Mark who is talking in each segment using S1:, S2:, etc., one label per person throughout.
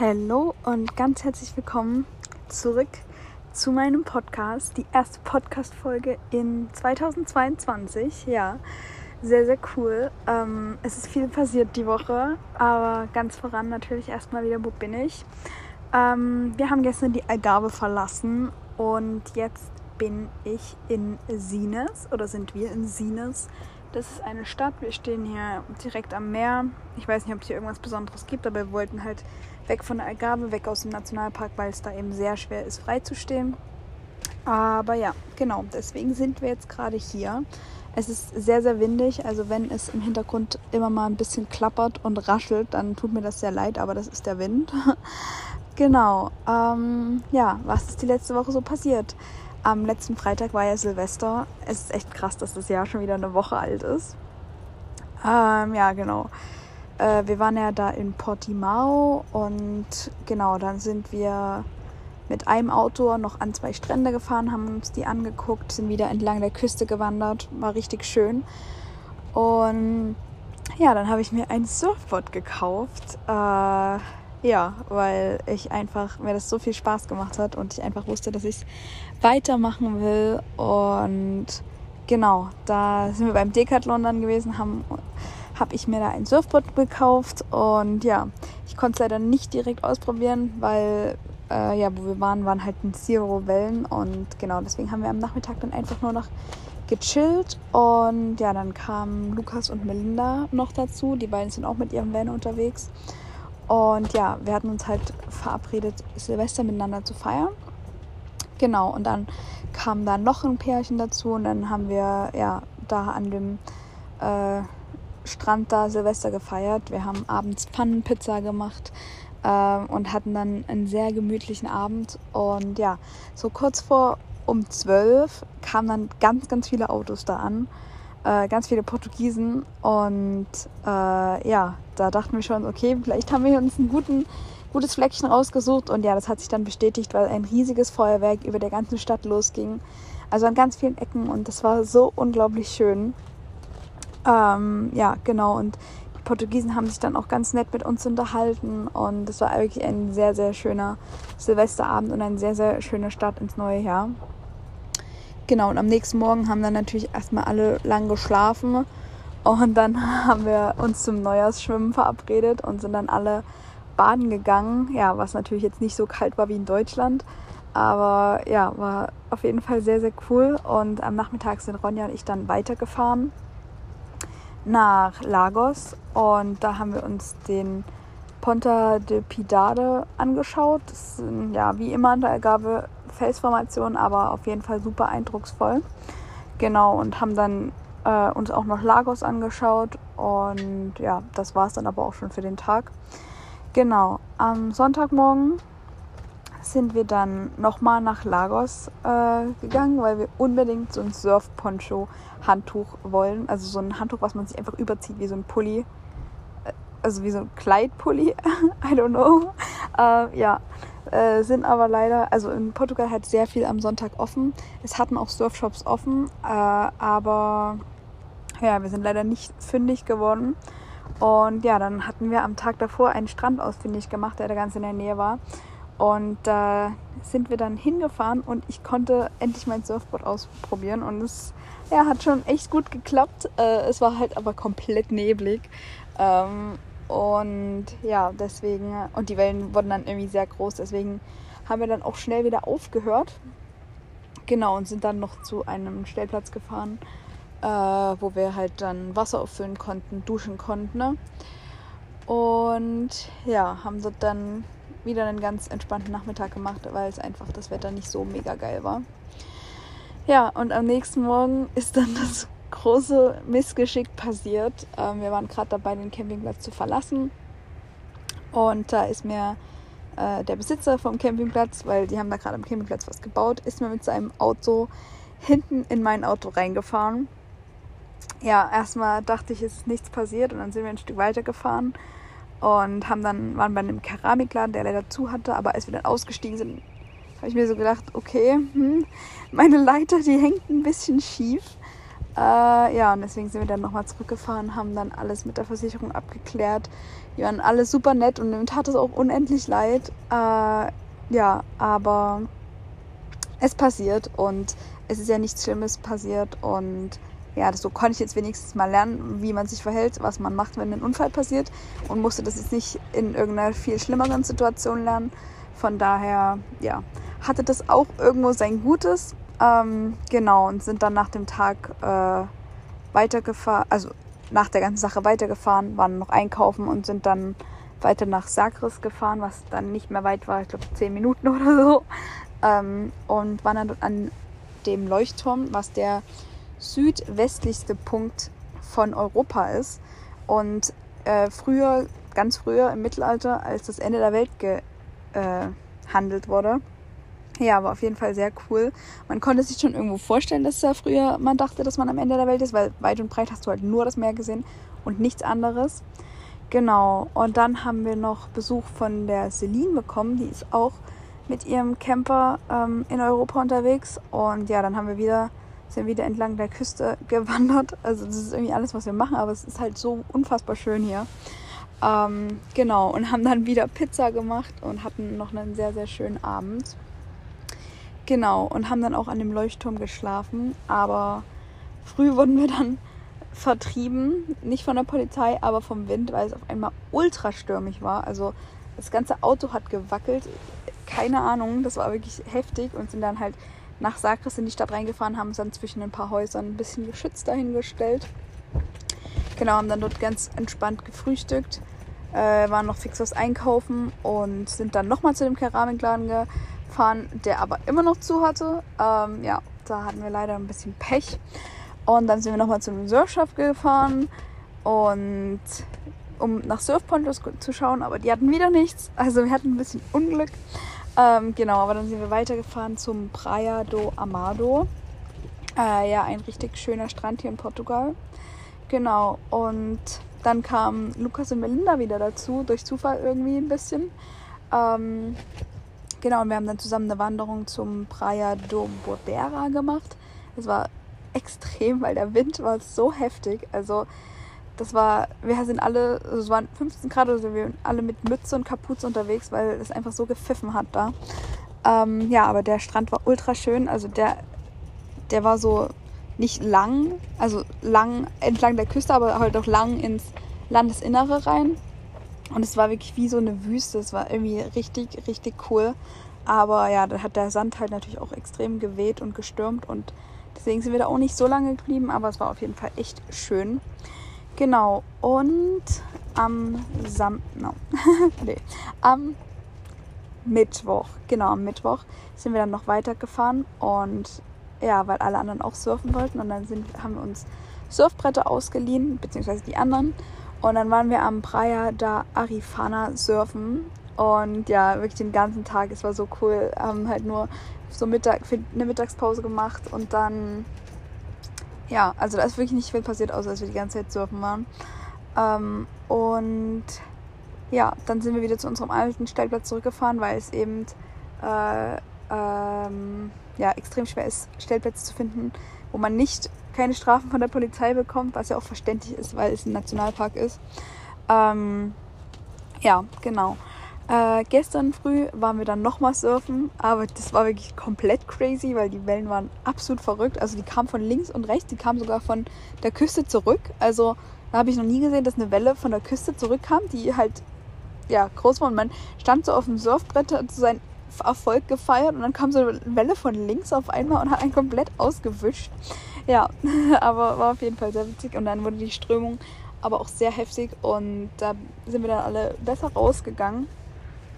S1: Hallo und ganz herzlich willkommen zurück zu meinem Podcast. Die erste Podcast-Folge in 2022. Ja, sehr, sehr cool. Ähm, es ist viel passiert die Woche, aber ganz voran natürlich erstmal wieder, wo bin ich? Ähm, wir haben gestern die Algarve verlassen und jetzt bin ich in Sines oder sind wir in Sines. Das ist eine Stadt. Wir stehen hier direkt am Meer. Ich weiß nicht, ob es hier irgendwas Besonderes gibt, aber wir wollten halt weg von der Algarve, weg aus dem Nationalpark, weil es da eben sehr schwer ist, freizustehen. Aber ja, genau, deswegen sind wir jetzt gerade hier. Es ist sehr, sehr windig, also wenn es im Hintergrund immer mal ein bisschen klappert und raschelt, dann tut mir das sehr leid, aber das ist der Wind. genau, ähm, ja, was ist die letzte Woche so passiert? Am letzten Freitag war ja Silvester. Es ist echt krass, dass das Jahr schon wieder eine Woche alt ist. Ähm, ja, genau. Äh, wir waren ja da in Portimao und genau, dann sind wir mit einem Auto noch an zwei Strände gefahren, haben uns die angeguckt, sind wieder entlang der Küste gewandert, war richtig schön. Und ja, dann habe ich mir ein Surfboard gekauft. Äh, ja, weil ich einfach, mir das so viel Spaß gemacht hat und ich einfach wusste, dass ich es weitermachen will. Und genau, da sind wir beim Decathlon dann gewesen, haben habe ich mir da ein Surfboard gekauft und ja, ich konnte es leider nicht direkt ausprobieren, weil äh, ja, wo wir waren, waren halt ein Zero Wellen und genau deswegen haben wir am Nachmittag dann einfach nur noch gechillt und ja, dann kamen Lukas und Melinda noch dazu. Die beiden sind auch mit ihrem Van unterwegs und ja, wir hatten uns halt verabredet, Silvester miteinander zu feiern. Genau, und dann kam da noch ein Pärchen dazu und dann haben wir ja da an dem äh, Strand da Silvester gefeiert. Wir haben abends Pfannenpizza gemacht äh, und hatten dann einen sehr gemütlichen Abend. Und ja, so kurz vor um zwölf kamen dann ganz, ganz viele Autos da an äh, ganz viele Portugiesen und äh, ja, da dachten wir schon, okay, vielleicht haben wir uns ein guten, gutes Fleckchen rausgesucht und ja, das hat sich dann bestätigt, weil ein riesiges Feuerwerk über der ganzen Stadt losging. Also an ganz vielen Ecken und das war so unglaublich schön. Ähm, ja, genau und die Portugiesen haben sich dann auch ganz nett mit uns unterhalten und es war wirklich ein sehr, sehr schöner Silvesterabend und ein sehr, sehr schöner Start ins neue Jahr. Genau, und am nächsten Morgen haben dann natürlich erstmal alle lang geschlafen. Und dann haben wir uns zum Neujahrsschwimmen verabredet und sind dann alle baden gegangen. Ja, was natürlich jetzt nicht so kalt war wie in Deutschland. Aber ja, war auf jeden Fall sehr, sehr cool. Und am Nachmittag sind Ronja und ich dann weitergefahren nach Lagos. Und da haben wir uns den Ponta de Pidade angeschaut. Das sind ja wie immer in der Algarve Felsformation, aber auf jeden Fall super eindrucksvoll. Genau, und haben dann äh, uns auch noch Lagos angeschaut und ja, das war es dann aber auch schon für den Tag. Genau, am Sonntagmorgen sind wir dann nochmal nach Lagos äh, gegangen, weil wir unbedingt so ein Surf-Poncho-Handtuch wollen. Also so ein Handtuch, was man sich einfach überzieht, wie so ein Pulli. Äh, also wie so ein Kleidpulli. I don't know. Äh, ja, äh, sind aber leider, also in Portugal hat sehr viel am Sonntag offen. Es hatten auch Surfshops offen, äh, aber ja, wir sind leider nicht fündig geworden. Und ja, dann hatten wir am Tag davor einen Strand ausfindig gemacht, der da ganz in der Nähe war. Und da äh, sind wir dann hingefahren und ich konnte endlich mein Surfboard ausprobieren und es ja, hat schon echt gut geklappt. Äh, es war halt aber komplett neblig. Ähm, und ja, deswegen, und die Wellen wurden dann irgendwie sehr groß, deswegen haben wir dann auch schnell wieder aufgehört. Genau, und sind dann noch zu einem Stellplatz gefahren, äh, wo wir halt dann Wasser auffüllen konnten, duschen konnten. Ne? Und ja, haben dort dann wieder einen ganz entspannten Nachmittag gemacht, weil es einfach das Wetter nicht so mega geil war. Ja, und am nächsten Morgen ist dann das große Missgeschick passiert. Ähm, wir waren gerade dabei, den Campingplatz zu verlassen. Und da ist mir äh, der Besitzer vom Campingplatz, weil die haben da gerade am Campingplatz was gebaut, ist mir mit seinem Auto hinten in mein Auto reingefahren. Ja, erstmal dachte ich, es ist nichts passiert und dann sind wir ein Stück weiter gefahren und haben dann, waren bei einem Keramikladen, der leider zu hatte, aber als wir dann ausgestiegen sind, habe ich mir so gedacht, okay, hm, meine Leiter, die hängt ein bisschen schief. Äh, ja, und deswegen sind wir dann nochmal zurückgefahren, haben dann alles mit der Versicherung abgeklärt. Die waren alle super nett und mir tat es auch unendlich leid. Äh, ja, aber es passiert und es ist ja nichts Schlimmes passiert und ja, so konnte ich jetzt wenigstens mal lernen, wie man sich verhält, was man macht, wenn ein Unfall passiert und musste das jetzt nicht in irgendeiner viel schlimmeren Situation lernen. Von daher, ja, hatte das auch irgendwo sein Gutes. Ähm, genau, und sind dann nach dem Tag äh, weitergefahren, also nach der ganzen Sache weitergefahren, waren noch einkaufen und sind dann weiter nach Sagres gefahren, was dann nicht mehr weit war, ich glaube zehn Minuten oder so. Ähm, und waren dann an dem Leuchtturm, was der südwestlichste Punkt von Europa ist. Und äh, früher, ganz früher im Mittelalter, als das Ende der Welt gehandelt äh, wurde. Ja, war auf jeden Fall sehr cool. Man konnte sich schon irgendwo vorstellen, dass da früher man dachte, dass man am Ende der Welt ist, weil weit und breit hast du halt nur das Meer gesehen und nichts anderes. Genau. Und dann haben wir noch Besuch von der Celine bekommen. Die ist auch mit ihrem Camper ähm, in Europa unterwegs. Und ja, dann haben wir wieder sind wieder entlang der Küste gewandert. Also das ist irgendwie alles, was wir machen, aber es ist halt so unfassbar schön hier. Ähm, genau, und haben dann wieder Pizza gemacht und hatten noch einen sehr, sehr schönen Abend. Genau, und haben dann auch an dem Leuchtturm geschlafen, aber früh wurden wir dann vertrieben, nicht von der Polizei, aber vom Wind, weil es auf einmal ultra stürmig war. Also das ganze Auto hat gewackelt, keine Ahnung, das war wirklich heftig und sind dann halt nach Sagres in die Stadt reingefahren, haben uns dann zwischen ein paar Häusern ein bisschen geschützt dahingestellt. Genau, haben dann dort ganz entspannt gefrühstückt, äh, waren noch fix was einkaufen und sind dann nochmal zu dem Keramikladen gefahren, der aber immer noch zu hatte. Ähm, ja, da hatten wir leider ein bisschen Pech. Und dann sind wir nochmal zu einem Surfshop gefahren und um nach Surfpontos zu schauen, aber die hatten wieder nichts. Also wir hatten ein bisschen Unglück. Ähm, genau, aber dann sind wir weitergefahren zum Praia do Amado. Äh, ja, ein richtig schöner Strand hier in Portugal. Genau, und dann kamen Lukas und Melinda wieder dazu, durch Zufall irgendwie ein bisschen. Ähm, genau, und wir haben dann zusammen eine Wanderung zum Praia do Bordera gemacht. Es war extrem, weil der Wind war so heftig. Also das war, wir sind alle, also es waren 15 Grad oder so, wir waren alle mit Mütze und Kapuze unterwegs, weil es einfach so gepfiffen hat da. Ähm, ja, aber der Strand war ultra schön. Also der, der war so nicht lang, also lang entlang der Küste, aber halt auch lang ins Landesinnere rein. Und es war wirklich wie so eine Wüste. Es war irgendwie richtig, richtig cool. Aber ja, da hat der Sand halt natürlich auch extrem geweht und gestürmt und deswegen sind wir da auch nicht so lange geblieben, aber es war auf jeden Fall echt schön. Genau, und am Sam no. nee, am Mittwoch, genau, am Mittwoch sind wir dann noch weitergefahren und ja, weil alle anderen auch surfen wollten und dann sind, haben wir uns Surfbretter ausgeliehen, beziehungsweise die anderen. Und dann waren wir am Praia da Arifana surfen. Und ja, wirklich den ganzen Tag, es war so cool, haben halt nur so Mittag, eine Mittagspause gemacht und dann ja, also da ist wirklich nicht viel passiert, außer dass wir die ganze Zeit surfen waren. Ähm, und ja, dann sind wir wieder zu unserem alten Stellplatz zurückgefahren, weil es eben äh, ähm, ja, extrem schwer ist, Stellplätze zu finden, wo man nicht keine Strafen von der Polizei bekommt, was ja auch verständlich ist, weil es ein Nationalpark ist. Ähm, ja, genau. Äh, gestern früh waren wir dann nochmal surfen, aber das war wirklich komplett crazy, weil die Wellen waren absolut verrückt. Also die kamen von links und rechts, die kamen sogar von der Küste zurück. Also da habe ich noch nie gesehen, dass eine Welle von der Küste zurückkam, die halt ja groß war. Und man stand so auf dem Surfbrett, hat so seinen Erfolg gefeiert und dann kam so eine Welle von links auf einmal und hat einen komplett ausgewischt. Ja, aber war auf jeden Fall sehr witzig und dann wurde die Strömung aber auch sehr heftig und da sind wir dann alle besser rausgegangen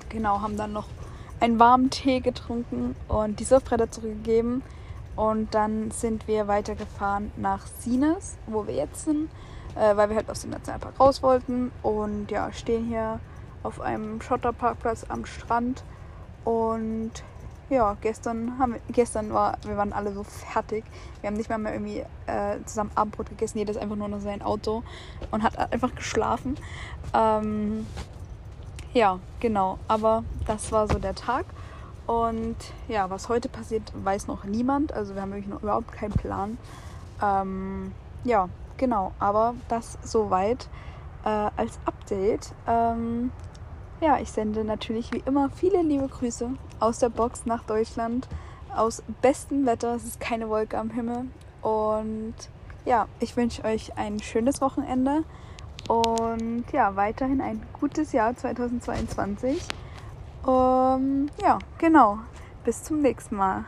S1: genau, haben dann noch einen warmen Tee getrunken und die Surfbretter zurückgegeben. Und dann sind wir weitergefahren nach Sines, wo wir jetzt sind, äh, weil wir halt aus dem Nationalpark raus wollten. Und ja, stehen hier auf einem Schotterparkplatz am Strand. Und ja, gestern haben wir, gestern war, wir waren alle so fertig. Wir haben nicht mal mehr irgendwie äh, zusammen Abendbrot gegessen. Jeder ist einfach nur noch sein Auto und hat einfach geschlafen. Ähm, ja, genau. Aber das war so der Tag. Und ja, was heute passiert, weiß noch niemand. Also wir haben wirklich noch überhaupt keinen Plan. Ähm, ja, genau. Aber das soweit äh, als Update. Ähm, ja, ich sende natürlich wie immer viele liebe Grüße aus der Box nach Deutschland. Aus bestem Wetter. Es ist keine Wolke am Himmel. Und ja, ich wünsche euch ein schönes Wochenende. Und ja, weiterhin ein gutes Jahr 2022. Um, ja, genau. Bis zum nächsten Mal.